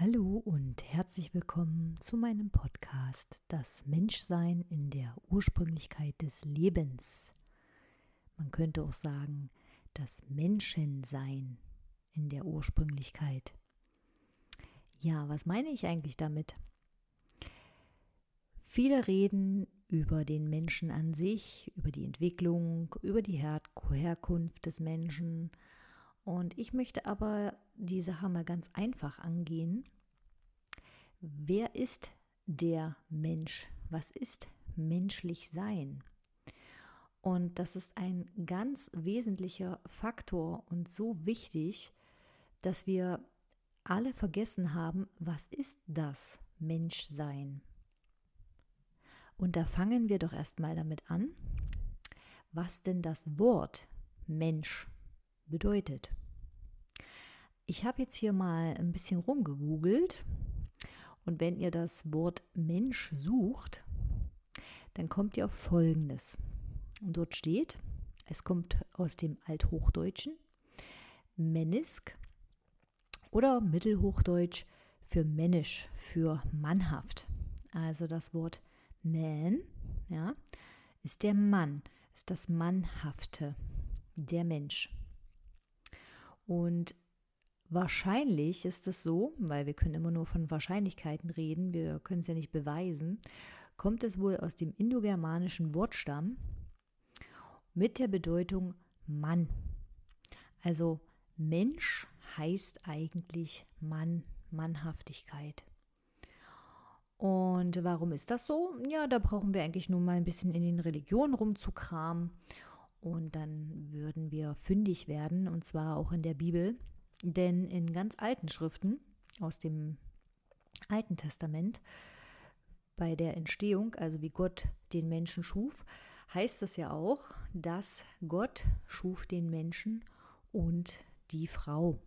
Hallo und herzlich willkommen zu meinem Podcast Das Menschsein in der Ursprünglichkeit des Lebens. Man könnte auch sagen, das Menschensein in der Ursprünglichkeit. Ja, was meine ich eigentlich damit? Viele reden über den Menschen an sich, über die Entwicklung, über die Her Herkunft des Menschen. Und ich möchte aber die Sache mal ganz einfach angehen. Wer ist der Mensch? Was ist menschlich sein? Und das ist ein ganz wesentlicher Faktor und so wichtig, dass wir alle vergessen haben, was ist das Menschsein? Und da fangen wir doch erstmal damit an, was denn das Wort Mensch bedeutet. Ich habe jetzt hier mal ein bisschen rumgegoogelt und wenn ihr das Wort Mensch sucht, dann kommt ihr auf Folgendes. Und dort steht, es kommt aus dem Althochdeutschen, Menisk oder Mittelhochdeutsch für männisch, für mannhaft. Also das Wort man, ja, ist der Mann, ist das Mannhafte, der Mensch. Und wahrscheinlich ist es so, weil wir können immer nur von Wahrscheinlichkeiten reden, wir können es ja nicht beweisen, kommt es wohl aus dem indogermanischen Wortstamm mit der Bedeutung Mann. Also Mensch heißt eigentlich Mann, Mannhaftigkeit. Und warum ist das so? Ja, da brauchen wir eigentlich nur mal ein bisschen in den Religionen rumzukramen. Und dann würden wir fündig werden, und zwar auch in der Bibel. Denn in ganz alten Schriften aus dem Alten Testament, bei der Entstehung, also wie Gott den Menschen schuf, heißt es ja auch, dass Gott schuf den Menschen und die Frau.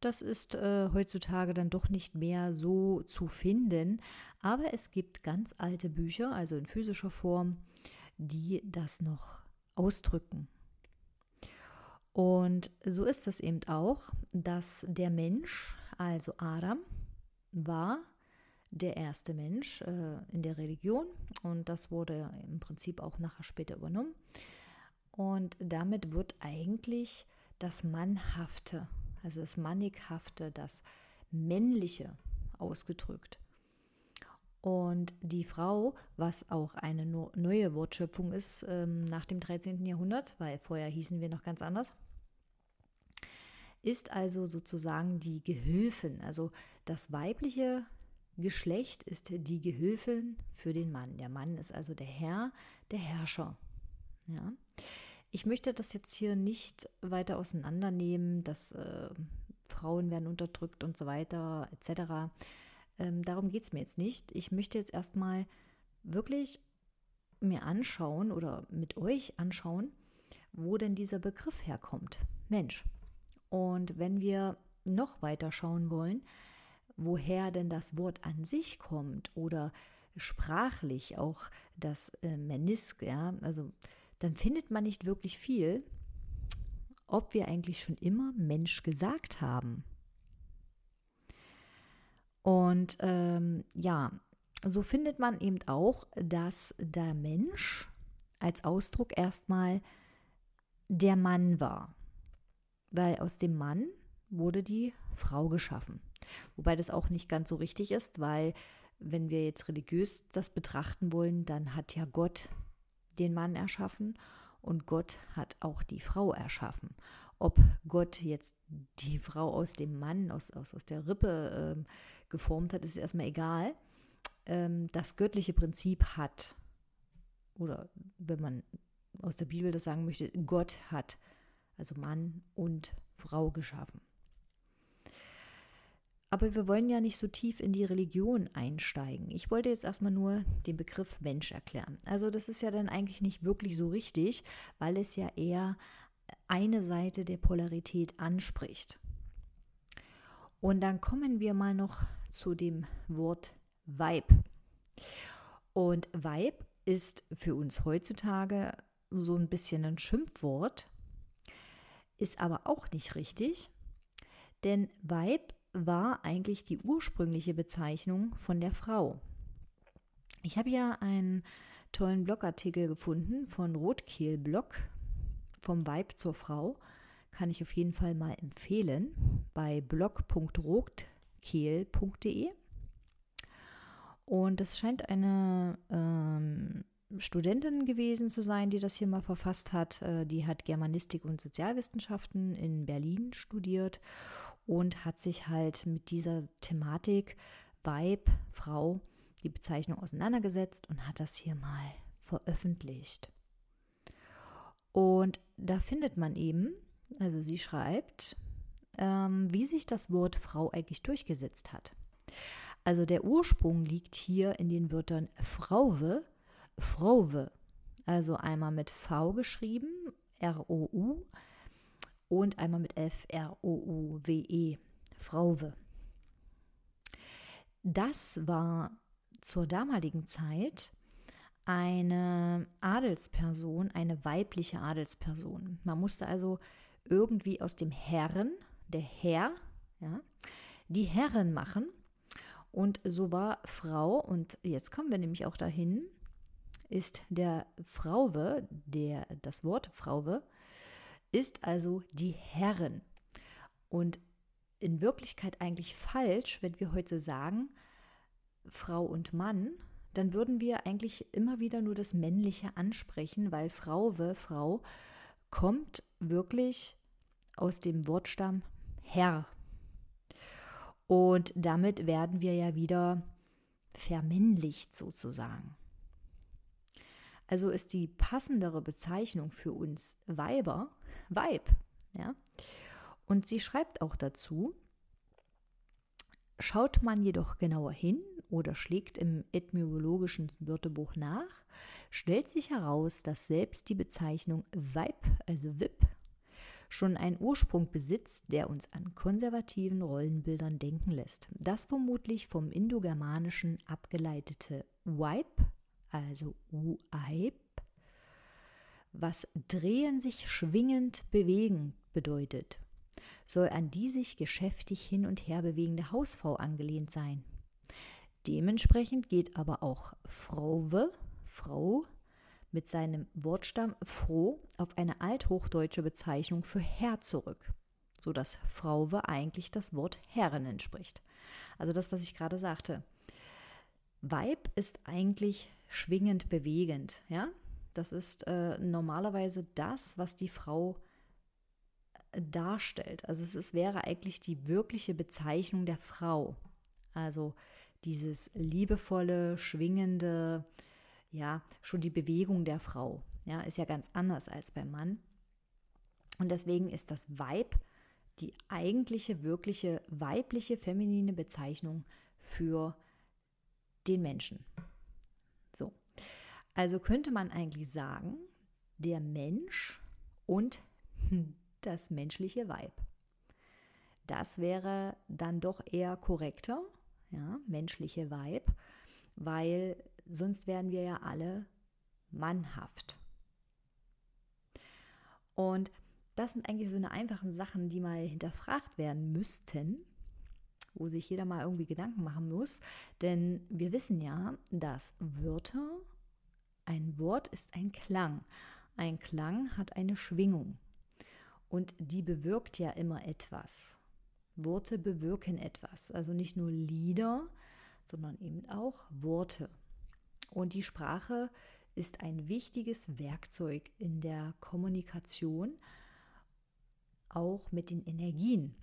Das ist äh, heutzutage dann doch nicht mehr so zu finden, aber es gibt ganz alte Bücher, also in physischer Form, die das noch ausdrücken. Und so ist es eben auch, dass der Mensch, also Adam, war der erste Mensch äh, in der Religion und das wurde im Prinzip auch nachher später übernommen. Und damit wird eigentlich das Mannhafte also das Mannighafte, das Männliche ausgedrückt. Und die Frau, was auch eine neue Wortschöpfung ist ähm, nach dem 13. Jahrhundert, weil vorher hießen wir noch ganz anders, ist also sozusagen die Gehilfin. Also das weibliche Geschlecht ist die Gehilfin für den Mann. Der Mann ist also der Herr, der Herrscher. Ja. Ich möchte das jetzt hier nicht weiter auseinandernehmen, dass äh, Frauen werden unterdrückt und so weiter, etc. Ähm, darum geht es mir jetzt nicht. Ich möchte jetzt erstmal wirklich mir anschauen oder mit euch anschauen, wo denn dieser Begriff herkommt. Mensch. Und wenn wir noch weiter schauen wollen, woher denn das Wort an sich kommt oder sprachlich auch das äh, Menisk, ja, also dann findet man nicht wirklich viel, ob wir eigentlich schon immer Mensch gesagt haben. Und ähm, ja, so findet man eben auch, dass der Mensch als Ausdruck erstmal der Mann war, weil aus dem Mann wurde die Frau geschaffen. Wobei das auch nicht ganz so richtig ist, weil wenn wir jetzt religiös das betrachten wollen, dann hat ja Gott den Mann erschaffen und Gott hat auch die Frau erschaffen. Ob Gott jetzt die Frau aus dem Mann, aus, aus, aus der Rippe äh, geformt hat, ist erstmal egal. Ähm, das göttliche Prinzip hat, oder wenn man aus der Bibel das sagen möchte, Gott hat also Mann und Frau geschaffen. Aber wir wollen ja nicht so tief in die Religion einsteigen. Ich wollte jetzt erstmal nur den Begriff Mensch erklären. Also das ist ja dann eigentlich nicht wirklich so richtig, weil es ja eher eine Seite der Polarität anspricht. Und dann kommen wir mal noch zu dem Wort Weib. Und Weib ist für uns heutzutage so ein bisschen ein Schimpfwort, ist aber auch nicht richtig, denn Weib war eigentlich die ursprüngliche Bezeichnung von der Frau. Ich habe ja einen tollen Blogartikel gefunden von Rotkehl Blog vom Weib zur Frau. Kann ich auf jeden Fall mal empfehlen bei blog.rotkehl.de. Und es scheint eine ähm, Studentin gewesen zu sein, die das hier mal verfasst hat. Äh, die hat Germanistik und Sozialwissenschaften in Berlin studiert und hat sich halt mit dieser Thematik Weib, Frau, die Bezeichnung auseinandergesetzt und hat das hier mal veröffentlicht. Und da findet man eben, also sie schreibt, ähm, wie sich das Wort Frau eigentlich durchgesetzt hat. Also der Ursprung liegt hier in den Wörtern Frauwe, Frauwe, also einmal mit V geschrieben, R-O-U, und einmal mit F, R-O-U-W-E, Frauwe. Das war zur damaligen Zeit eine Adelsperson, eine weibliche Adelsperson. Man musste also irgendwie aus dem Herren, der Herr, ja, die Herren machen. Und so war Frau, und jetzt kommen wir nämlich auch dahin, ist der Frauwe, der, das Wort Frauwe, ist also die Herren. Und in Wirklichkeit eigentlich falsch, wenn wir heute sagen, Frau und Mann, dann würden wir eigentlich immer wieder nur das Männliche ansprechen, weil Frauwe, Frau, kommt wirklich aus dem Wortstamm Herr. Und damit werden wir ja wieder vermännlicht sozusagen. Also ist die passendere Bezeichnung für uns Weiber Weib. Ja? Und sie schreibt auch dazu, schaut man jedoch genauer hin oder schlägt im etymologischen Wörterbuch nach, stellt sich heraus, dass selbst die Bezeichnung Weib, also Wip, schon einen Ursprung besitzt, der uns an konservativen Rollenbildern denken lässt. Das vermutlich vom indogermanischen abgeleitete Weib also Uaib, was drehen sich schwingend bewegen bedeutet, soll an die sich geschäftig hin und her bewegende Hausfrau angelehnt sein. Dementsprechend geht aber auch Frauwe, Frau, mit seinem Wortstamm froh auf eine althochdeutsche Bezeichnung für Herr zurück, so dass Frauwe eigentlich das Wort Herren entspricht. Also das, was ich gerade sagte. Weib ist eigentlich schwingend bewegend, ja. Das ist äh, normalerweise das, was die Frau äh, darstellt. Also es ist, wäre eigentlich die wirkliche Bezeichnung der Frau. Also dieses liebevolle, schwingende, ja, schon die Bewegung der Frau, ja, ist ja ganz anders als beim Mann. Und deswegen ist das Weib die eigentliche, wirkliche weibliche, feminine Bezeichnung für den Menschen. So. Also könnte man eigentlich sagen, der Mensch und das menschliche Weib. Das wäre dann doch eher korrekter, ja, menschliche Weib, weil sonst wären wir ja alle mannhaft. Und das sind eigentlich so eine einfachen Sachen, die mal hinterfragt werden müssten, wo sich jeder mal irgendwie Gedanken machen muss. Denn wir wissen ja, dass Wörter, ein Wort ist ein Klang. Ein Klang hat eine Schwingung. Und die bewirkt ja immer etwas. Worte bewirken etwas. Also nicht nur Lieder, sondern eben auch Worte. Und die Sprache ist ein wichtiges Werkzeug in der Kommunikation, auch mit den Energien.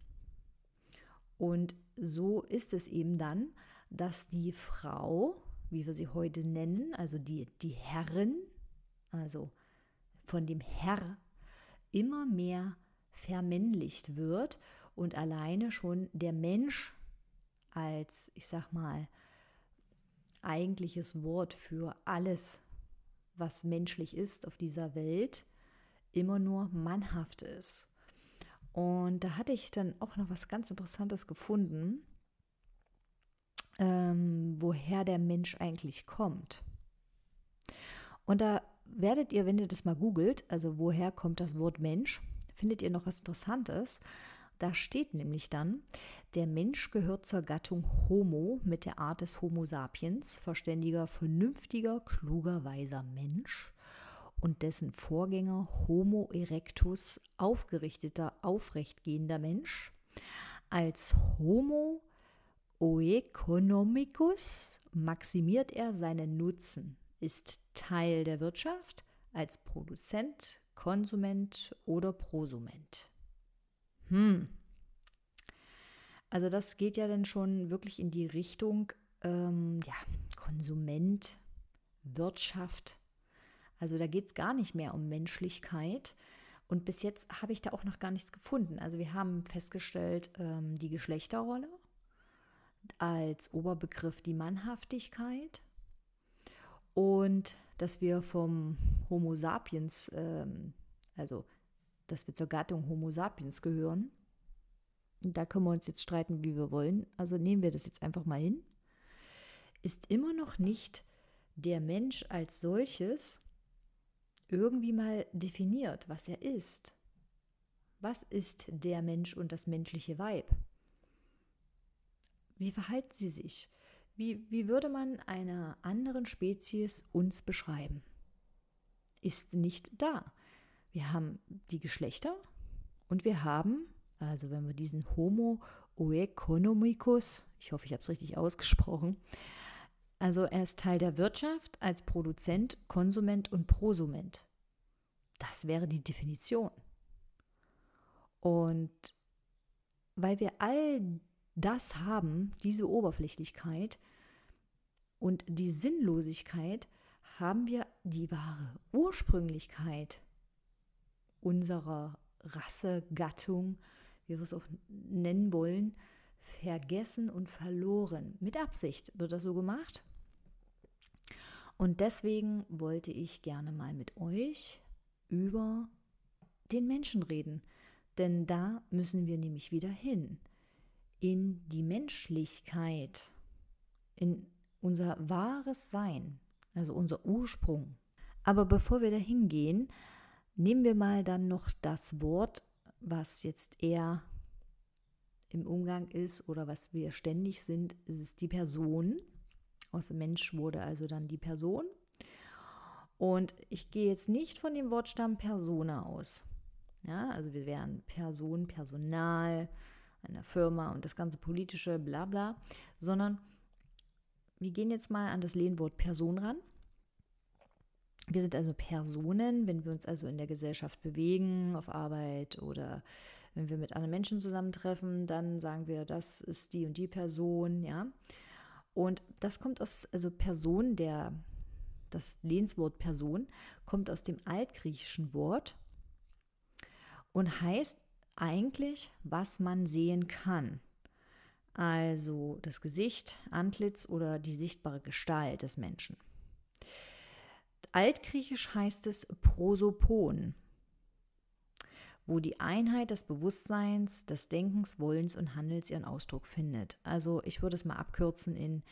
Und so ist es eben dann, dass die Frau, wie wir sie heute nennen, also die, die Herrin, also von dem Herr, immer mehr vermännlicht wird und alleine schon der Mensch als, ich sag mal, eigentliches Wort für alles, was menschlich ist auf dieser Welt, immer nur mannhaft ist. Und da hatte ich dann auch noch was ganz Interessantes gefunden, ähm, woher der Mensch eigentlich kommt. Und da werdet ihr, wenn ihr das mal googelt, also woher kommt das Wort Mensch, findet ihr noch was Interessantes. Da steht nämlich dann, Der Mensch gehört zur Gattung Homo mit der Art des Homo sapiens, verständiger, vernünftiger, kluger, weiser Mensch und dessen Vorgänger Homo erectus, aufgerichteter, aufrechtgehender Mensch, als Homo oeconomicus maximiert er seinen Nutzen, ist Teil der Wirtschaft als Produzent, Konsument oder Prosument. Hm. Also das geht ja dann schon wirklich in die Richtung, ähm, ja, Konsument, Wirtschaft. Also da geht es gar nicht mehr um Menschlichkeit. Und bis jetzt habe ich da auch noch gar nichts gefunden. Also wir haben festgestellt, ähm, die Geschlechterrolle als Oberbegriff die Mannhaftigkeit und dass wir vom Homo sapiens, ähm, also dass wir zur Gattung Homo sapiens gehören. Da können wir uns jetzt streiten, wie wir wollen. Also nehmen wir das jetzt einfach mal hin. Ist immer noch nicht der Mensch als solches irgendwie mal definiert, was er ist. Was ist der Mensch und das menschliche Weib? Wie verhalten sie sich? Wie, wie würde man einer anderen Spezies uns beschreiben? Ist nicht da. Wir haben die Geschlechter und wir haben, also wenn wir diesen Homo oeconomicus, ich hoffe, ich habe es richtig ausgesprochen, also er ist Teil der Wirtschaft als Produzent, Konsument und Prosument. Das wäre die Definition. Und weil wir all das haben, diese Oberflächlichkeit und die Sinnlosigkeit, haben wir die wahre Ursprünglichkeit unserer Rasse, Gattung, wie wir es auch nennen wollen, vergessen und verloren. Mit Absicht wird das so gemacht. Und deswegen wollte ich gerne mal mit euch über den Menschen reden. Denn da müssen wir nämlich wieder hin in die Menschlichkeit, in unser wahres Sein, also unser Ursprung. Aber bevor wir dahin gehen, nehmen wir mal dann noch das Wort, was jetzt eher im Umgang ist oder was wir ständig sind, ist es die Person. Aus dem Mensch wurde also dann die Person. Und ich gehe jetzt nicht von dem Wortstamm Persona aus. Ja, also wir wären Person, Personal, einer Firma und das ganze politische Blabla, sondern wir gehen jetzt mal an das Lehnwort Person ran. Wir sind also Personen, wenn wir uns also in der Gesellschaft bewegen, auf Arbeit oder wenn wir mit anderen Menschen zusammentreffen, dann sagen wir, das ist die und die Person, ja. Und das kommt aus, also Person, der, das Lehnswort Person kommt aus dem altgriechischen Wort und heißt eigentlich, was man sehen kann. Also das Gesicht, Antlitz oder die sichtbare Gestalt des Menschen. Altgriechisch heißt es Prosopon, wo die Einheit des Bewusstseins, des Denkens, Wollens und Handels ihren Ausdruck findet. Also ich würde es mal abkürzen in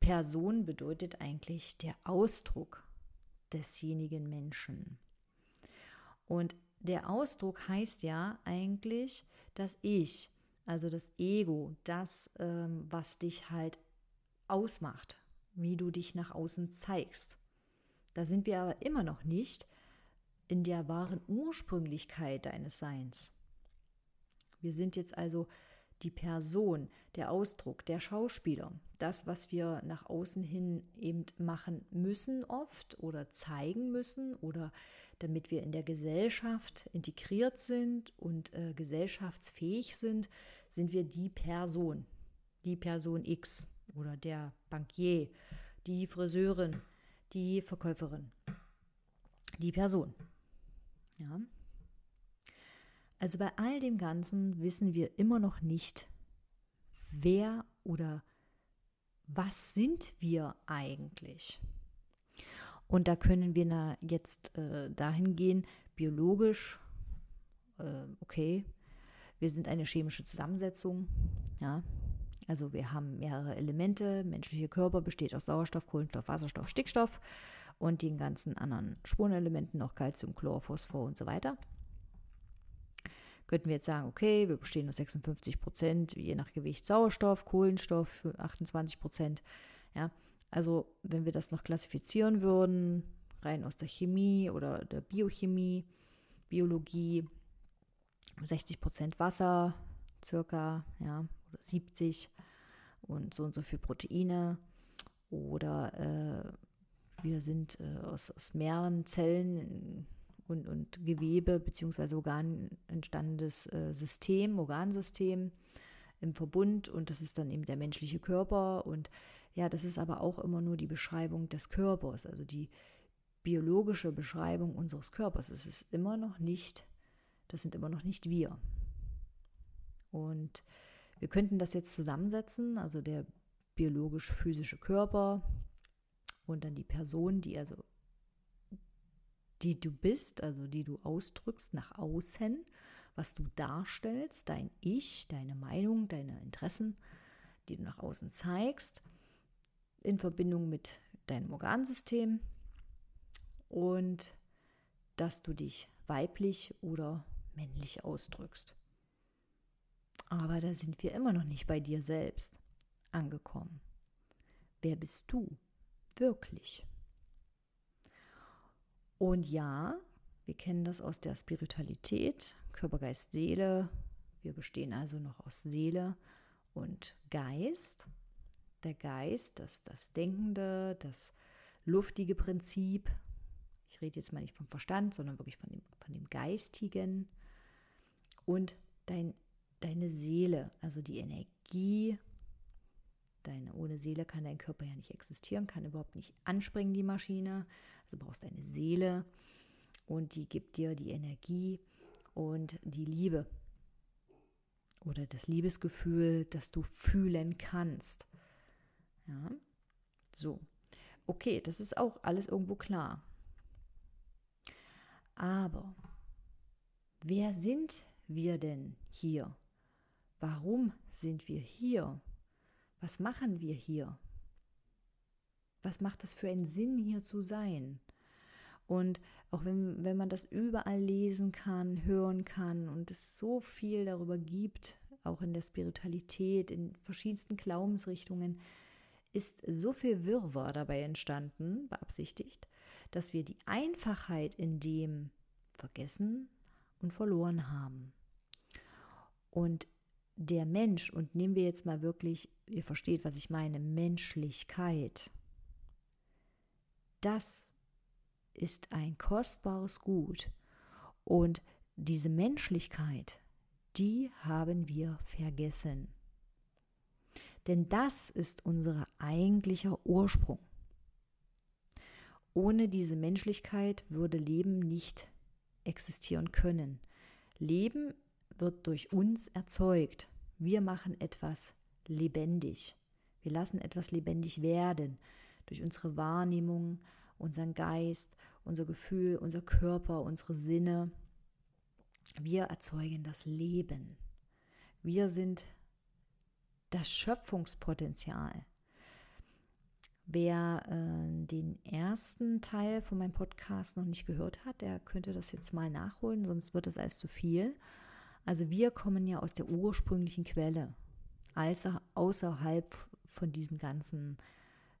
Person bedeutet eigentlich der Ausdruck desjenigen Menschen. Und der Ausdruck heißt ja eigentlich das Ich, also das Ego, das, ähm, was dich halt ausmacht, wie du dich nach außen zeigst. Da sind wir aber immer noch nicht in der wahren Ursprünglichkeit deines Seins. Wir sind jetzt also die Person, der Ausdruck, der Schauspieler, das, was wir nach außen hin eben machen müssen oft oder zeigen müssen oder damit wir in der Gesellschaft integriert sind und äh, gesellschaftsfähig sind, sind wir die Person, die Person X oder der Bankier, die Friseurin, die Verkäuferin, die Person. Ja. Also bei all dem Ganzen wissen wir immer noch nicht, wer oder was sind wir eigentlich? Und da können wir na jetzt äh, dahin gehen, biologisch, äh, okay, wir sind eine chemische Zusammensetzung, ja. Also wir haben mehrere Elemente. Menschliche Körper besteht aus Sauerstoff, Kohlenstoff, Wasserstoff, Stickstoff und den ganzen anderen Spurenelementen, noch Calcium, Chlor, Phosphor und so weiter. Könnten wir jetzt sagen, okay, wir bestehen aus 56 Prozent, je nach Gewicht Sauerstoff, Kohlenstoff für 28 Prozent. Ja, also wenn wir das noch klassifizieren würden, rein aus der Chemie oder der Biochemie, Biologie, 60 Prozent Wasser, circa, ja, oder 70 und so und so viel Proteine. Oder äh, wir sind äh, aus, aus mehreren Zellen und, und Gewebe bzw. Organ entstandenes äh, System, Organsystem im Verbund und das ist dann eben der menschliche Körper und ja, das ist aber auch immer nur die Beschreibung des Körpers, also die biologische Beschreibung unseres Körpers. Es ist immer noch nicht, das sind immer noch nicht wir. Und wir könnten das jetzt zusammensetzen, also der biologisch-physische Körper und dann die Person, die also die du bist, also die du ausdrückst nach außen, was du darstellst, dein Ich, deine Meinung, deine Interessen, die du nach außen zeigst, in Verbindung mit deinem Organsystem und dass du dich weiblich oder männlich ausdrückst. Aber da sind wir immer noch nicht bei dir selbst angekommen. Wer bist du wirklich? Und ja, wir kennen das aus der Spiritualität, Körper, Geist, Seele. Wir bestehen also noch aus Seele und Geist. Der Geist, das, das Denkende, das luftige Prinzip. Ich rede jetzt mal nicht vom Verstand, sondern wirklich von dem, von dem Geistigen. Und dein, deine Seele, also die Energie. Deine, ohne Seele kann dein Körper ja nicht existieren, kann überhaupt nicht anspringen, die Maschine. Also brauchst eine Seele und die gibt dir die Energie und die Liebe oder das Liebesgefühl, das du fühlen kannst. Ja, so. Okay, das ist auch alles irgendwo klar. Aber wer sind wir denn hier? Warum sind wir hier? Was machen wir hier? was macht das für einen Sinn, hier zu sein? Und auch wenn, wenn man das überall lesen kann, hören kann und es so viel darüber gibt, auch in der Spiritualität, in verschiedensten Glaubensrichtungen, ist so viel Wirrwarr dabei entstanden, beabsichtigt, dass wir die Einfachheit in dem vergessen und verloren haben. Und der Mensch, und nehmen wir jetzt mal wirklich, ihr versteht, was ich meine, Menschlichkeit, das ist ein kostbares Gut. Und diese Menschlichkeit, die haben wir vergessen. Denn das ist unser eigentlicher Ursprung. Ohne diese Menschlichkeit würde Leben nicht existieren können. Leben wird durch uns erzeugt. Wir machen etwas lebendig. Wir lassen etwas lebendig werden durch unsere Wahrnehmung, unseren Geist, unser Gefühl, unser Körper, unsere Sinne. Wir erzeugen das Leben. Wir sind das Schöpfungspotenzial. Wer äh, den ersten Teil von meinem Podcast noch nicht gehört hat, der könnte das jetzt mal nachholen, sonst wird das alles zu viel. Also wir kommen ja aus der ursprünglichen Quelle, also außerhalb von diesem ganzen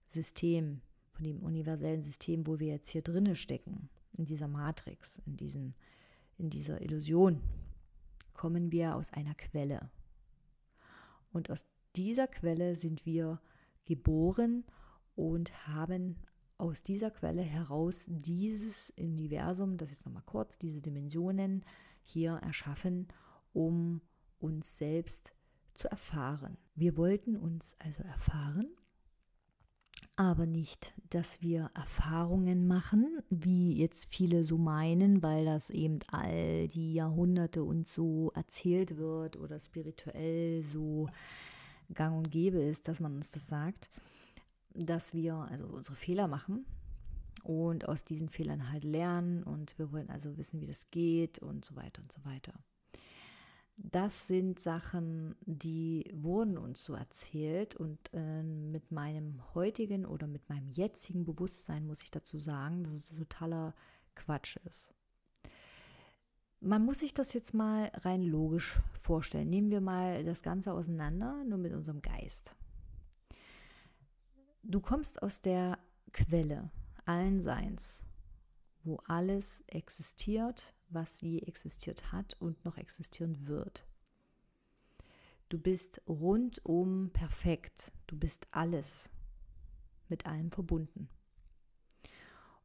System, von dem universellen System, wo wir jetzt hier drinne stecken, in dieser Matrix, in, diesen, in dieser Illusion, kommen wir aus einer Quelle. Und aus dieser Quelle sind wir geboren und haben aus dieser Quelle heraus dieses Universum, das ist nochmal kurz, diese Dimensionen hier erschaffen, um uns selbst zu erfahren. Wir wollten uns also erfahren aber nicht, dass wir Erfahrungen machen, wie jetzt viele so meinen, weil das eben all die Jahrhunderte uns so erzählt wird oder spirituell so gang und gäbe ist, dass man uns das sagt, dass wir also unsere Fehler machen und aus diesen Fehlern halt lernen und wir wollen also wissen, wie das geht und so weiter und so weiter. Das sind Sachen, die wurden uns so erzählt und äh, mit meinem heutigen oder mit meinem jetzigen Bewusstsein muss ich dazu sagen, dass es totaler Quatsch ist. man muss sich das jetzt mal rein logisch vorstellen. Nehmen wir mal das Ganze auseinander, nur mit unserem Geist. Du kommst aus der Quelle allen Seins, wo alles existiert, was je existiert hat und noch existieren wird. Du bist rundum perfekt. Du bist alles mit allem verbunden.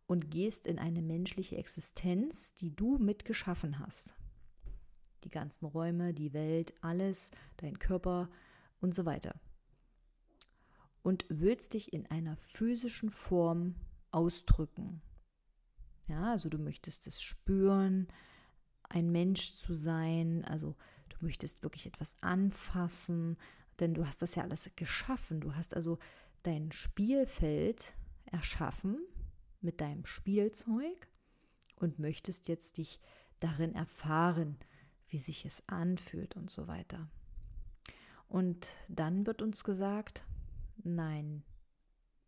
Und gehst in eine menschliche Existenz, die du mitgeschaffen hast. Die ganzen Räume, die Welt, alles, dein Körper und so weiter. Und willst dich in einer physischen Form ausdrücken. Ja, also du möchtest es spüren, ein Mensch zu sein, also du möchtest wirklich etwas anfassen, denn du hast das ja alles geschaffen. Du hast also dein Spielfeld erschaffen mit deinem Spielzeug und möchtest jetzt dich darin erfahren, wie sich es anfühlt und so weiter. Und dann wird uns gesagt, nein,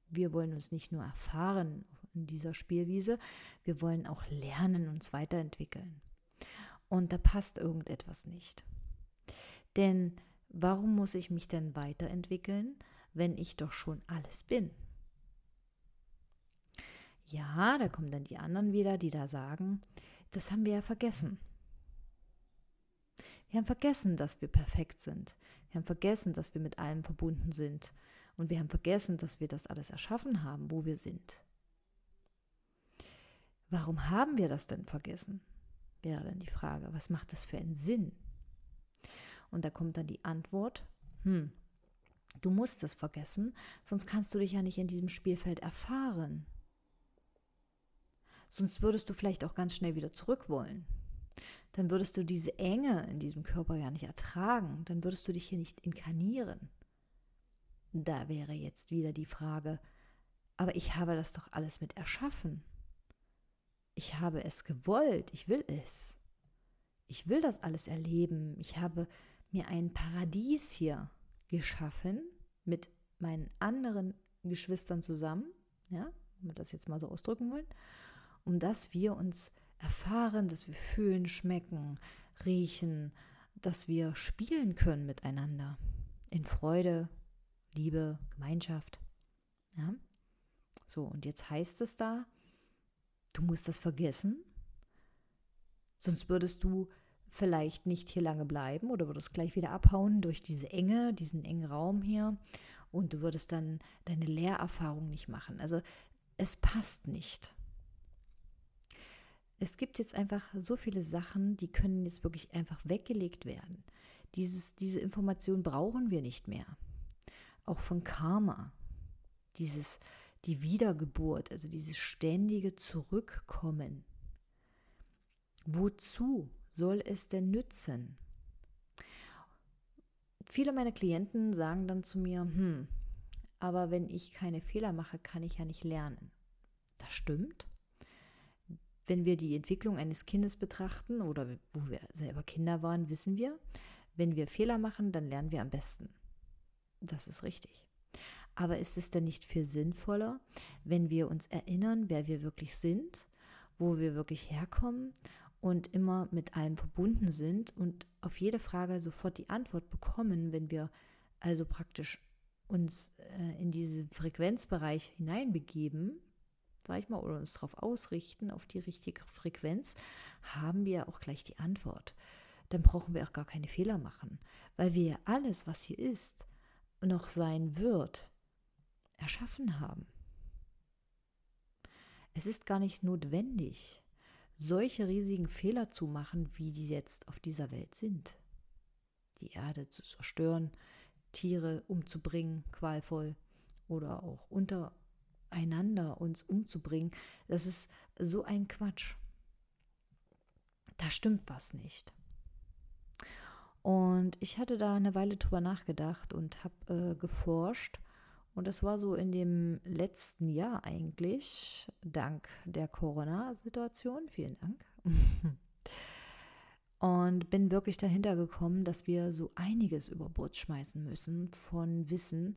wir wollen uns nicht nur erfahren in dieser Spielwiese, wir wollen auch lernen, uns weiterentwickeln. Und da passt irgendetwas nicht. Denn warum muss ich mich denn weiterentwickeln, wenn ich doch schon alles bin? Ja, da kommen dann die anderen wieder, die da sagen, das haben wir ja vergessen. Wir haben vergessen, dass wir perfekt sind. Wir haben vergessen, dass wir mit allem verbunden sind. Und wir haben vergessen, dass wir das alles erschaffen haben, wo wir sind. Warum haben wir das denn vergessen? Wäre dann die Frage. Was macht das für einen Sinn? Und da kommt dann die Antwort, hm, du musst es vergessen, sonst kannst du dich ja nicht in diesem Spielfeld erfahren. Sonst würdest du vielleicht auch ganz schnell wieder zurück wollen. Dann würdest du diese Enge in diesem Körper ja nicht ertragen. Dann würdest du dich hier nicht inkarnieren. Da wäre jetzt wieder die Frage, aber ich habe das doch alles mit erschaffen. Ich habe es gewollt, ich will es. Ich will das alles erleben. Ich habe mir ein Paradies hier geschaffen mit meinen anderen Geschwistern zusammen, ja, wenn wir das jetzt mal so ausdrücken wollen, um dass wir uns erfahren, dass wir fühlen, schmecken, riechen, dass wir spielen können miteinander in Freude, Liebe, Gemeinschaft. Ja? So, und jetzt heißt es da, du musst das vergessen, sonst würdest du vielleicht nicht hier lange bleiben oder würdest gleich wieder abhauen durch diese Enge, diesen engen Raum hier und du würdest dann deine Lehrerfahrung nicht machen. Also es passt nicht. Es gibt jetzt einfach so viele Sachen, die können jetzt wirklich einfach weggelegt werden. Dieses, diese Information brauchen wir nicht mehr. Auch von Karma. Dieses, die Wiedergeburt, also dieses ständige Zurückkommen. Wozu soll es denn nützen? Viele meiner Klienten sagen dann zu mir, hm, aber wenn ich keine Fehler mache, kann ich ja nicht lernen. Das stimmt. Wenn wir die Entwicklung eines Kindes betrachten oder wo wir selber Kinder waren, wissen wir, wenn wir Fehler machen, dann lernen wir am besten. Das ist richtig. Aber ist es denn nicht viel sinnvoller, wenn wir uns erinnern, wer wir wirklich sind, wo wir wirklich herkommen und immer mit allem verbunden sind und auf jede Frage sofort die Antwort bekommen, wenn wir also praktisch uns äh, in diesen Frequenzbereich hineinbegeben, sag ich mal, oder uns darauf ausrichten, auf die richtige Frequenz, haben wir auch gleich die Antwort. Dann brauchen wir auch gar keine Fehler machen, weil wir alles, was hier ist, noch sein wird, erschaffen haben. Es ist gar nicht notwendig, solche riesigen Fehler zu machen, wie die jetzt auf dieser Welt sind. Die Erde zu zerstören, Tiere umzubringen, qualvoll oder auch untereinander uns umzubringen, das ist so ein Quatsch. Da stimmt was nicht. Und ich hatte da eine Weile drüber nachgedacht und habe äh, geforscht und das war so in dem letzten Jahr eigentlich, dank der Corona-Situation. Vielen Dank. Und bin wirklich dahinter gekommen, dass wir so einiges über Bord schmeißen müssen von Wissen,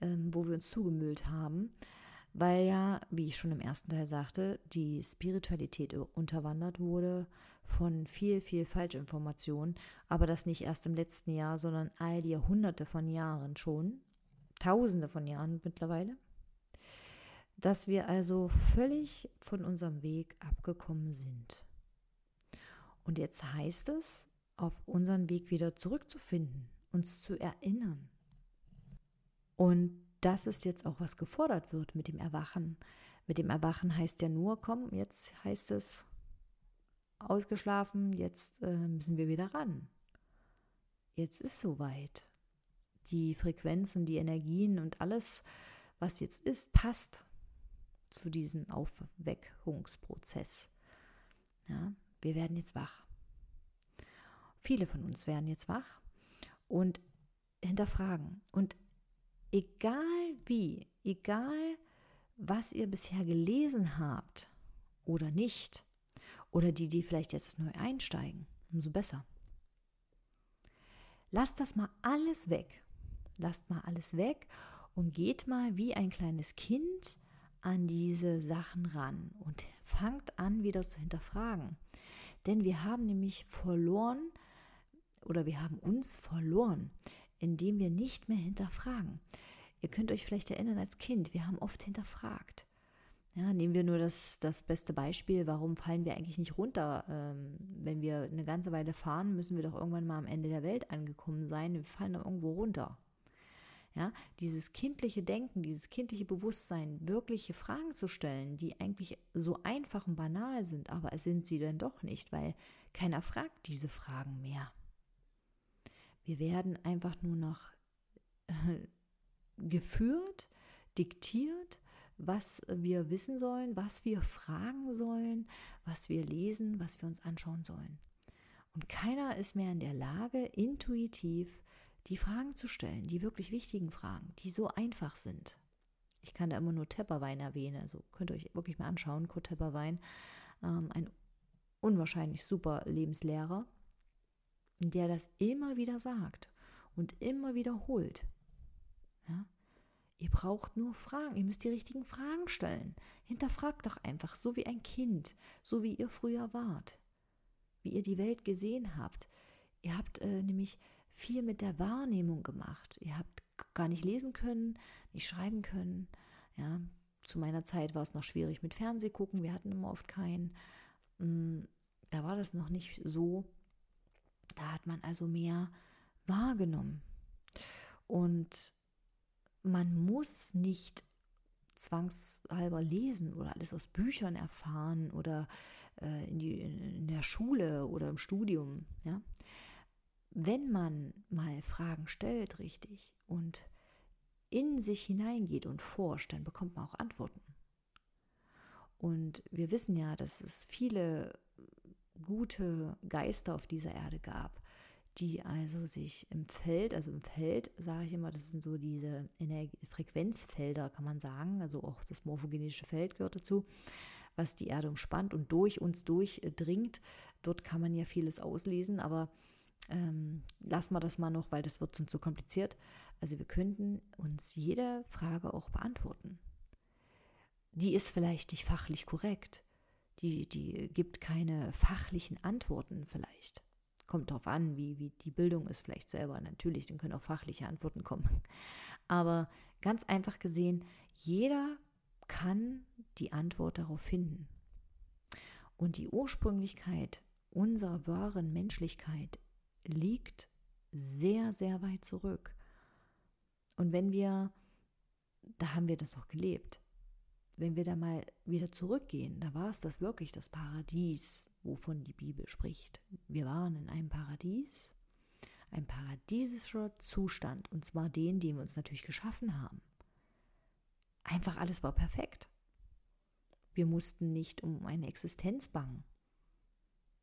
ähm, wo wir uns zugemüllt haben, weil ja, wie ich schon im ersten Teil sagte, die Spiritualität unterwandert wurde von viel, viel Falschinformationen, aber das nicht erst im letzten Jahr, sondern all die Jahrhunderte von Jahren schon, Tausende von Jahren mittlerweile, dass wir also völlig von unserem Weg abgekommen sind. Und jetzt heißt es, auf unseren Weg wieder zurückzufinden, uns zu erinnern. Und das ist jetzt auch, was gefordert wird mit dem Erwachen. Mit dem Erwachen heißt ja nur, komm, jetzt heißt es ausgeschlafen, jetzt äh, müssen wir wieder ran. Jetzt ist soweit. Die Frequenzen, die Energien und alles, was jetzt ist, passt zu diesem Aufweckungsprozess. Ja, wir werden jetzt wach. Viele von uns werden jetzt wach und hinterfragen. Und egal wie, egal was ihr bisher gelesen habt oder nicht, oder die, die vielleicht jetzt neu einsteigen, umso besser. Lasst das mal alles weg. Lasst mal alles weg und geht mal wie ein kleines Kind an diese Sachen ran und fangt an wieder zu hinterfragen. Denn wir haben nämlich verloren oder wir haben uns verloren, indem wir nicht mehr hinterfragen. Ihr könnt euch vielleicht erinnern als Kind, wir haben oft hinterfragt. Ja, nehmen wir nur das, das beste Beispiel, warum fallen wir eigentlich nicht runter? Ähm, wenn wir eine ganze Weile fahren, müssen wir doch irgendwann mal am Ende der Welt angekommen sein. Wir fallen da irgendwo runter. Ja, dieses kindliche Denken, dieses kindliche Bewusstsein, wirkliche Fragen zu stellen, die eigentlich so einfach und banal sind, aber es sind sie denn doch nicht, weil keiner fragt diese Fragen mehr. Wir werden einfach nur noch äh, geführt, diktiert was wir wissen sollen, was wir fragen sollen, was wir lesen, was wir uns anschauen sollen. Und keiner ist mehr in der Lage, intuitiv die Fragen zu stellen, die wirklich wichtigen Fragen, die so einfach sind. Ich kann da immer nur Tepperwein erwähnen, also könnt ihr euch wirklich mal anschauen, Kurt Tepperwein, ähm, ein unwahrscheinlich super Lebenslehrer, der das immer wieder sagt und immer wiederholt. Ja? Ihr braucht nur Fragen, ihr müsst die richtigen Fragen stellen. Hinterfragt doch einfach, so wie ein Kind, so wie ihr früher wart, wie ihr die Welt gesehen habt. Ihr habt äh, nämlich viel mit der Wahrnehmung gemacht. Ihr habt gar nicht lesen können, nicht schreiben können. Ja, zu meiner Zeit war es noch schwierig mit Fernsehgucken. Wir hatten immer oft keinen. Mm, da war das noch nicht so. Da hat man also mehr wahrgenommen. Und man muss nicht zwangshalber lesen oder alles aus Büchern erfahren oder äh, in, die, in der Schule oder im Studium. Ja? Wenn man mal Fragen stellt, richtig, und in sich hineingeht und forscht, dann bekommt man auch Antworten. Und wir wissen ja, dass es viele gute Geister auf dieser Erde gab, die also sich im Feld, also im Feld sage ich immer, das sind so diese Energie Frequenzfelder, kann man sagen, also auch das morphogenetische Feld gehört dazu, was die Erde umspannt und durch uns durchdringt. Dort kann man ja vieles auslesen, aber ähm, lassen wir das mal noch, weil das wird sonst zu kompliziert. Also wir könnten uns jede Frage auch beantworten. Die ist vielleicht nicht fachlich korrekt. Die, die gibt keine fachlichen Antworten vielleicht kommt darauf an, wie, wie die Bildung ist vielleicht selber. Natürlich, dann können auch fachliche Antworten kommen. Aber ganz einfach gesehen, jeder kann die Antwort darauf finden. Und die Ursprünglichkeit unserer wahren Menschlichkeit liegt sehr, sehr weit zurück. Und wenn wir, da haben wir das doch gelebt, wenn wir da mal wieder zurückgehen, da war es das wirklich das Paradies, wovon die Bibel spricht. Wir waren in einem Paradies, ein paradiesischer Zustand, und zwar den, den wir uns natürlich geschaffen haben. Einfach alles war perfekt. Wir mussten nicht um eine Existenz bangen.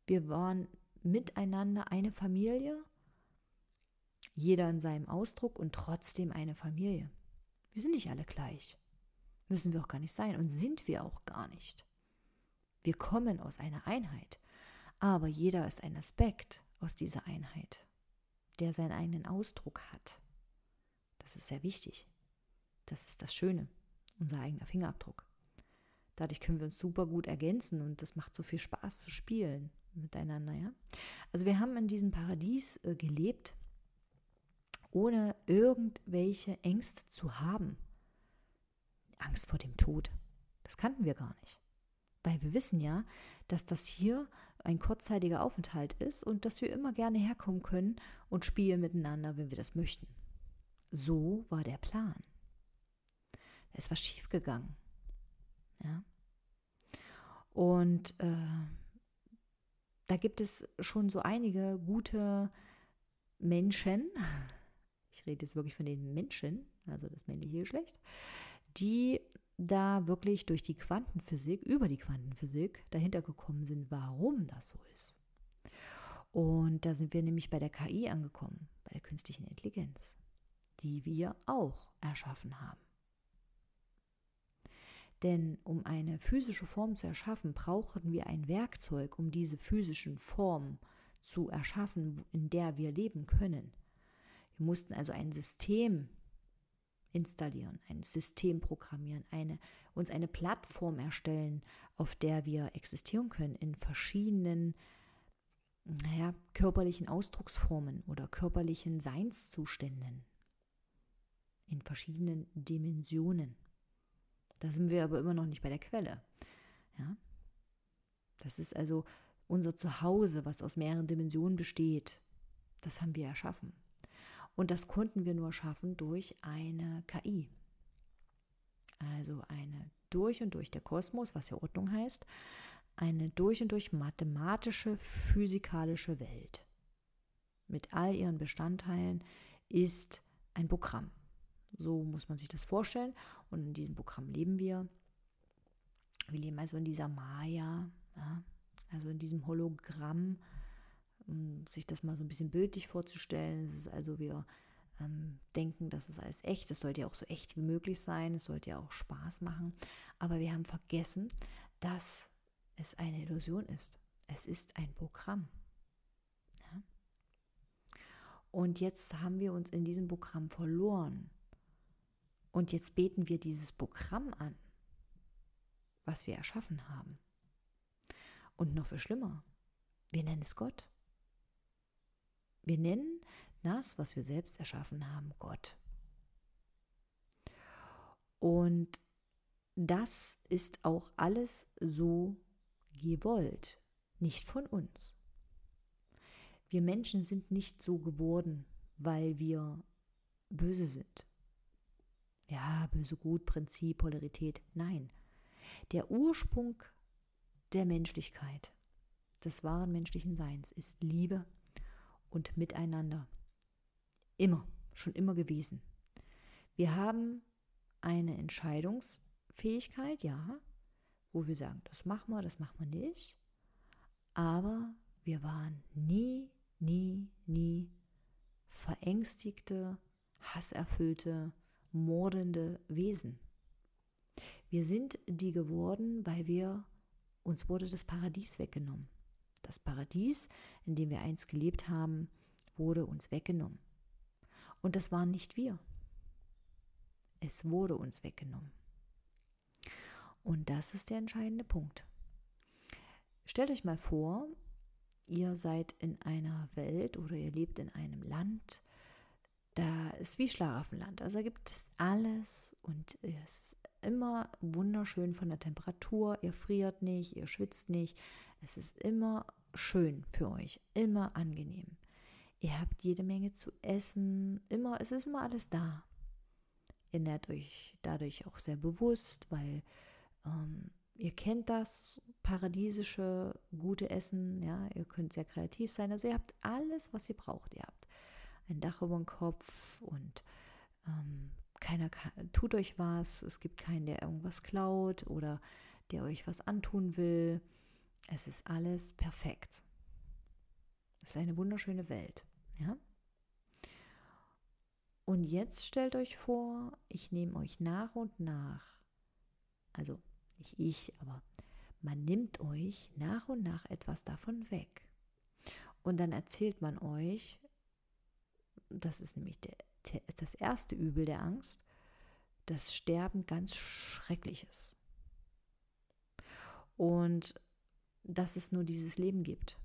Wir waren miteinander eine Familie, jeder in seinem Ausdruck und trotzdem eine Familie. Wir sind nicht alle gleich. Müssen wir auch gar nicht sein und sind wir auch gar nicht. Wir kommen aus einer Einheit, aber jeder ist ein Aspekt aus dieser Einheit, der seinen eigenen Ausdruck hat. Das ist sehr wichtig. Das ist das Schöne. unser eigener Fingerabdruck. Dadurch können wir uns super gut ergänzen und das macht so viel Spaß zu spielen miteinander, ja. Also wir haben in diesem Paradies äh, gelebt, ohne irgendwelche Ängste zu haben. Angst vor dem Tod. Das kannten wir gar nicht. Weil wir wissen ja, dass das hier ein kurzzeitiger Aufenthalt ist und dass wir immer gerne herkommen können und spielen miteinander, wenn wir das möchten. So war der Plan. Ist was schiefgegangen. Ja. Und äh, da gibt es schon so einige gute Menschen, ich rede jetzt wirklich von den Menschen, also das männliche Geschlecht, die da wirklich durch die Quantenphysik, über die Quantenphysik dahinter gekommen sind, warum das so ist. Und da sind wir nämlich bei der KI angekommen, bei der künstlichen Intelligenz, die wir auch erschaffen haben. Denn um eine physische Form zu erschaffen, brauchen wir ein Werkzeug, um diese physischen Formen zu erschaffen, in der wir leben können. Wir mussten also ein System installieren, ein System programmieren, eine, uns eine Plattform erstellen, auf der wir existieren können in verschiedenen naja, körperlichen Ausdrucksformen oder körperlichen Seinszuständen, in verschiedenen Dimensionen. Da sind wir aber immer noch nicht bei der Quelle. Ja? Das ist also unser Zuhause, was aus mehreren Dimensionen besteht. Das haben wir erschaffen. Und das konnten wir nur schaffen durch eine KI. Also eine durch und durch der Kosmos, was ja Ordnung heißt, eine durch und durch mathematische, physikalische Welt mit all ihren Bestandteilen ist ein Programm. So muss man sich das vorstellen. Und in diesem Programm leben wir. Wir leben also in dieser Maya, ja, also in diesem Hologramm, um sich das mal so ein bisschen bildlich vorzustellen. Es ist also, wir ähm, denken, das ist alles echt. Es sollte ja auch so echt wie möglich sein. Es sollte ja auch Spaß machen. Aber wir haben vergessen, dass es eine Illusion ist. Es ist ein Programm. Ja? Und jetzt haben wir uns in diesem Programm verloren. Und jetzt beten wir dieses Programm an, was wir erschaffen haben. Und noch viel schlimmer, wir nennen es Gott. Wir nennen das, was wir selbst erschaffen haben, Gott. Und das ist auch alles so gewollt, nicht von uns. Wir Menschen sind nicht so geworden, weil wir böse sind ja, böse gut, Prinzip, Polarität. Nein. Der Ursprung der Menschlichkeit, des wahren menschlichen Seins, ist Liebe und Miteinander. Immer, schon immer gewesen. Wir haben eine Entscheidungsfähigkeit, ja, wo wir sagen, das machen wir, das machen wir nicht. Aber wir waren nie, nie, nie verängstigte, hasserfüllte, mordende Wesen. Wir sind die geworden, weil wir uns wurde das Paradies weggenommen. Das Paradies, in dem wir einst gelebt haben, wurde uns weggenommen. Und das waren nicht wir. Es wurde uns weggenommen. Und das ist der entscheidende Punkt. Stellt euch mal vor, ihr seid in einer Welt oder ihr lebt in einem Land, da ist wie Schlaraffenland. Also da gibt es alles und es ist immer wunderschön von der Temperatur. Ihr friert nicht, ihr schwitzt nicht. Es ist immer schön für euch, immer angenehm. Ihr habt jede Menge zu essen, immer, es ist immer alles da. Ihr nährt euch dadurch auch sehr bewusst, weil ähm, ihr kennt das paradiesische, gute Essen, ja, ihr könnt sehr kreativ sein. Also ihr habt alles, was ihr braucht. Ihr habt ein Dach über dem Kopf und ähm, keiner kann, tut euch was, es gibt keinen, der irgendwas klaut oder der euch was antun will. Es ist alles perfekt. Es ist eine wunderschöne Welt, ja? Und jetzt stellt euch vor, ich nehme euch nach und nach, also nicht ich, aber man nimmt euch nach und nach etwas davon weg. Und dann erzählt man euch, das ist nämlich der, das erste Übel der Angst, das Sterben ganz schrecklich ist. Und dass es nur dieses Leben gibt.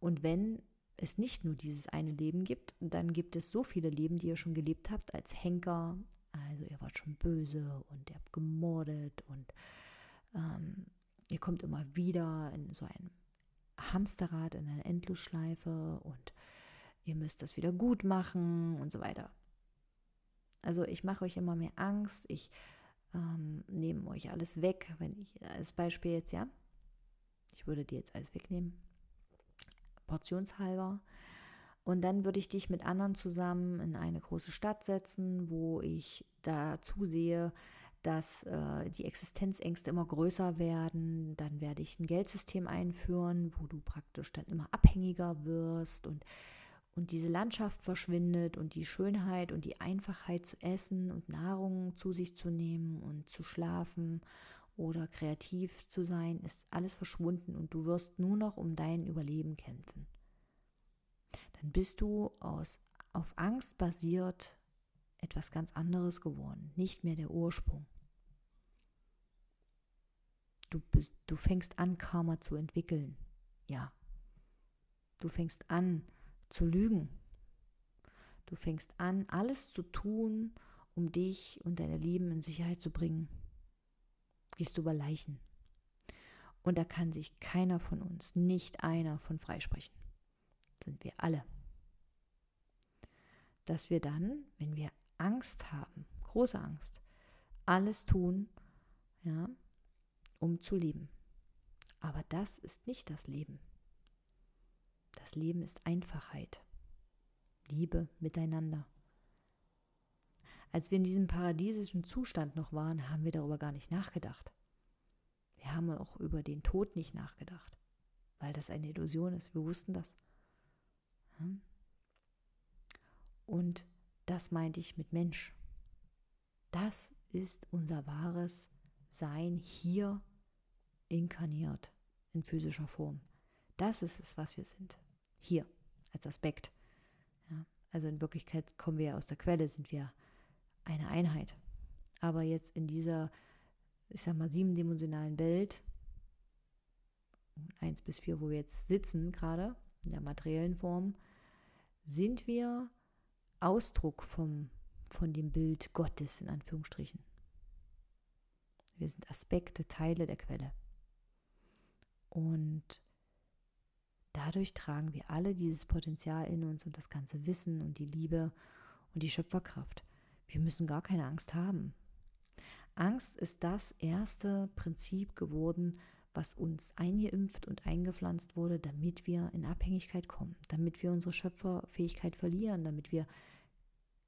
Und wenn es nicht nur dieses eine Leben gibt, dann gibt es so viele Leben, die ihr schon gelebt habt als Henker. Also ihr wart schon böse und ihr habt gemordet und ähm, ihr kommt immer wieder in so ein Hamsterrad, in eine Endlosschleife und ihr müsst das wieder gut machen und so weiter. Also ich mache euch immer mehr Angst, ich ähm, nehme euch alles weg, wenn ich als Beispiel jetzt, ja, ich würde dir jetzt alles wegnehmen, portionshalber. Und dann würde ich dich mit anderen zusammen in eine große Stadt setzen, wo ich da zusehe, dass äh, die Existenzängste immer größer werden. Dann werde ich ein Geldsystem einführen, wo du praktisch dann immer abhängiger wirst und, und diese Landschaft verschwindet und die Schönheit und die Einfachheit zu essen und Nahrung zu sich zu nehmen und zu schlafen oder kreativ zu sein, ist alles verschwunden und du wirst nur noch um dein Überleben kämpfen. Dann bist du aus, auf Angst basiert etwas ganz anderes geworden, nicht mehr der Ursprung. Du, du fängst an, Karma zu entwickeln. Ja. Du fängst an zu lügen. Du fängst an, alles zu tun, um dich und deine Lieben in Sicherheit zu bringen. Gehst du über Leichen. Und da kann sich keiner von uns, nicht einer von freisprechen. Sind wir alle. Dass wir dann, wenn wir Angst haben, große Angst, alles tun, ja, um zu leben. Aber das ist nicht das Leben. Das Leben ist Einfachheit, Liebe miteinander. Als wir in diesem paradiesischen Zustand noch waren, haben wir darüber gar nicht nachgedacht. Wir haben auch über den Tod nicht nachgedacht, weil das eine Illusion ist. Wir wussten das. Und das meinte ich mit Mensch. Das ist unser wahres Sein hier inkarniert in physischer Form. Das ist es, was wir sind. Hier als Aspekt. Ja, also in Wirklichkeit kommen wir ja aus der Quelle, sind wir eine Einheit. Aber jetzt in dieser, ich sag mal, siebendimensionalen Welt, eins bis vier, wo wir jetzt sitzen, gerade in der materiellen Form, sind wir Ausdruck vom, von dem Bild Gottes, in Anführungsstrichen. Wir sind Aspekte, Teile der Quelle. Und dadurch tragen wir alle dieses Potenzial in uns und das ganze Wissen und die Liebe und die Schöpferkraft. Wir müssen gar keine Angst haben. Angst ist das erste Prinzip geworden, was uns eingeimpft und eingepflanzt wurde, damit wir in Abhängigkeit kommen, damit wir unsere Schöpferfähigkeit verlieren, damit wir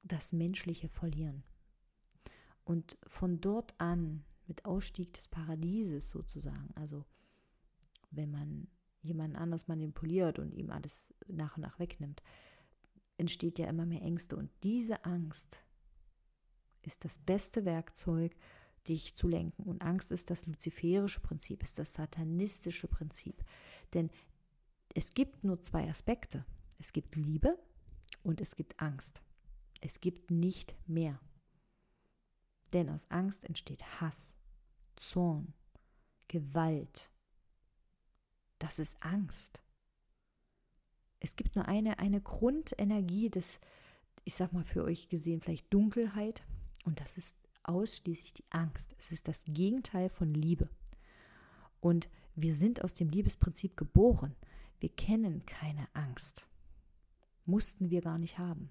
das Menschliche verlieren. Und von dort an, mit Ausstieg des Paradieses sozusagen, also wenn man jemanden anders manipuliert und ihm alles nach und nach wegnimmt, entsteht ja immer mehr Ängste. Und diese Angst ist das beste Werkzeug, dich zu lenken. Und Angst ist das luziferische Prinzip, ist das satanistische Prinzip. Denn es gibt nur zwei Aspekte. Es gibt Liebe und es gibt Angst. Es gibt nicht mehr. Denn aus Angst entsteht Hass, Zorn, Gewalt. Das ist Angst. Es gibt nur eine, eine Grundenergie des, ich sag mal für euch gesehen, vielleicht Dunkelheit, und das ist ausschließlich die Angst. Es ist das Gegenteil von Liebe. Und wir sind aus dem Liebesprinzip geboren. Wir kennen keine Angst. Mussten wir gar nicht haben.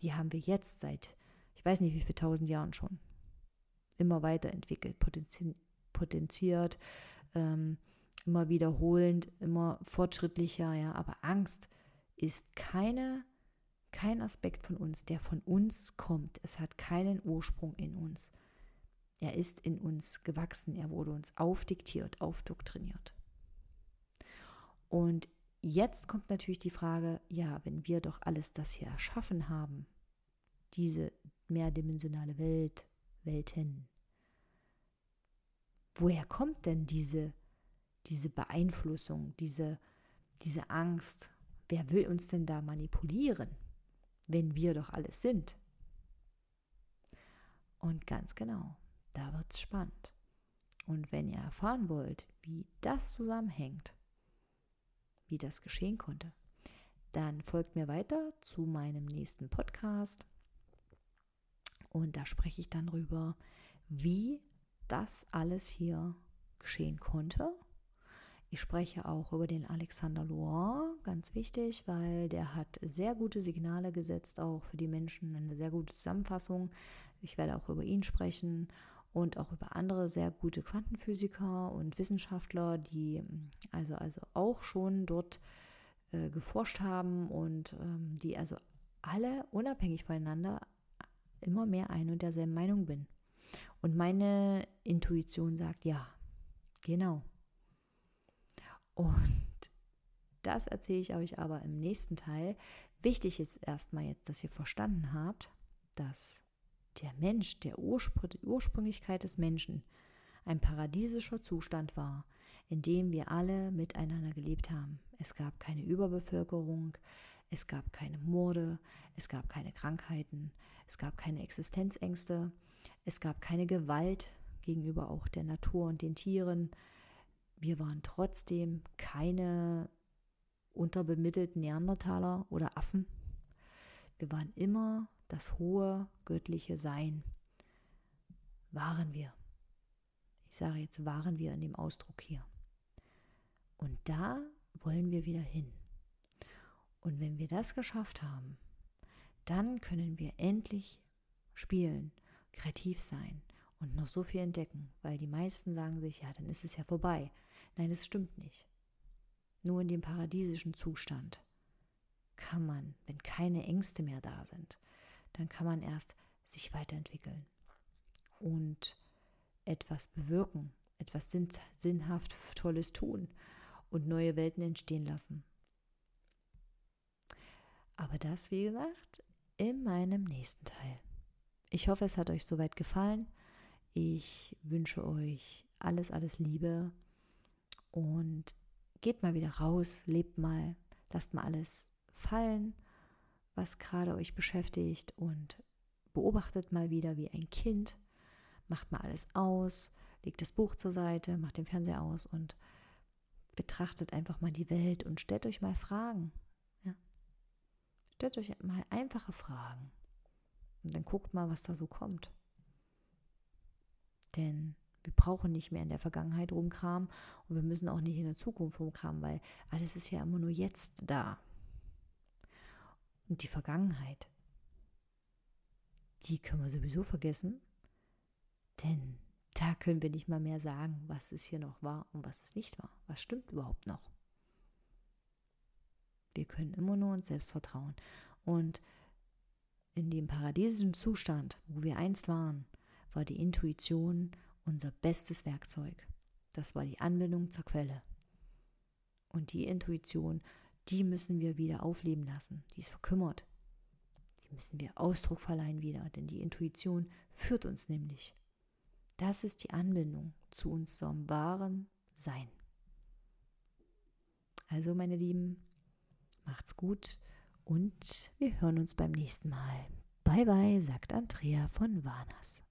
Die haben wir jetzt seit, ich weiß nicht wie viele tausend Jahren schon, immer weiterentwickelt, potenzi potenziert, ähm, immer wiederholend, immer fortschrittlicher, ja. Aber Angst ist keine kein Aspekt von uns, der von uns kommt. Es hat keinen Ursprung in uns. Er ist in uns gewachsen. Er wurde uns aufdiktiert, aufdoktriniert. Und jetzt kommt natürlich die Frage, ja, wenn wir doch alles das hier erschaffen haben, diese mehrdimensionale Welt, Welten, woher kommt denn diese, diese Beeinflussung, diese, diese Angst? Wer will uns denn da manipulieren? wenn wir doch alles sind? Und ganz genau, da wird es spannend. Und wenn ihr erfahren wollt, wie das zusammenhängt, wie das geschehen konnte, dann folgt mir weiter zu meinem nächsten Podcast. Und da spreche ich dann darüber, wie das alles hier geschehen konnte. Ich spreche auch über den Alexander Loire, ganz wichtig, weil der hat sehr gute Signale gesetzt, auch für die Menschen, eine sehr gute Zusammenfassung. Ich werde auch über ihn sprechen und auch über andere sehr gute Quantenphysiker und Wissenschaftler, die also, also auch schon dort äh, geforscht haben und ähm, die also alle unabhängig voneinander immer mehr ein und derselben Meinung bin. Und meine Intuition sagt ja, genau. Und das erzähle ich euch aber im nächsten Teil. Wichtig ist erstmal jetzt, dass ihr verstanden habt, dass der Mensch, der Urspr Ursprünglichkeit des Menschen, ein paradiesischer Zustand war, in dem wir alle miteinander gelebt haben. Es gab keine Überbevölkerung, es gab keine Morde, es gab keine Krankheiten, es gab keine Existenzängste, es gab keine Gewalt gegenüber auch der Natur und den Tieren. Wir waren trotzdem keine unterbemittelten Neandertaler oder Affen. Wir waren immer das hohe göttliche Sein. Waren wir. Ich sage jetzt, waren wir in dem Ausdruck hier. Und da wollen wir wieder hin. Und wenn wir das geschafft haben, dann können wir endlich spielen, kreativ sein und noch so viel entdecken, weil die meisten sagen sich, ja, dann ist es ja vorbei. Nein, das stimmt nicht. Nur in dem paradiesischen Zustand kann man, wenn keine Ängste mehr da sind, dann kann man erst sich weiterentwickeln und etwas bewirken, etwas sinnhaft Tolles tun und neue Welten entstehen lassen. Aber das, wie gesagt, in meinem nächsten Teil. Ich hoffe, es hat euch soweit gefallen. Ich wünsche euch alles, alles Liebe und geht mal wieder raus, lebt mal, lasst mal alles fallen, was gerade euch beschäftigt und beobachtet mal wieder wie ein Kind, macht mal alles aus, legt das Buch zur Seite, macht den Fernseher aus und betrachtet einfach mal die Welt und stellt euch mal Fragen. Ja? Stellt euch mal einfache Fragen und dann guckt mal, was da so kommt. Denn wir brauchen nicht mehr in der Vergangenheit rumkramen und wir müssen auch nicht in der Zukunft rumkramen, weil alles ist ja immer nur jetzt da. Und die Vergangenheit, die können wir sowieso vergessen, denn da können wir nicht mal mehr sagen, was es hier noch war und was es nicht war. Was stimmt überhaupt noch? Wir können immer nur uns selbst vertrauen. Und in dem paradiesischen Zustand, wo wir einst waren, war die Intuition unser bestes Werkzeug. Das war die Anbindung zur Quelle. Und die Intuition, die müssen wir wieder aufleben lassen. Die ist verkümmert. Die müssen wir Ausdruck verleihen wieder, denn die Intuition führt uns nämlich. Das ist die Anbindung zu unserem wahren Sein. Also, meine Lieben, macht's gut und wir hören uns beim nächsten Mal. Bye bye, sagt Andrea von Warners.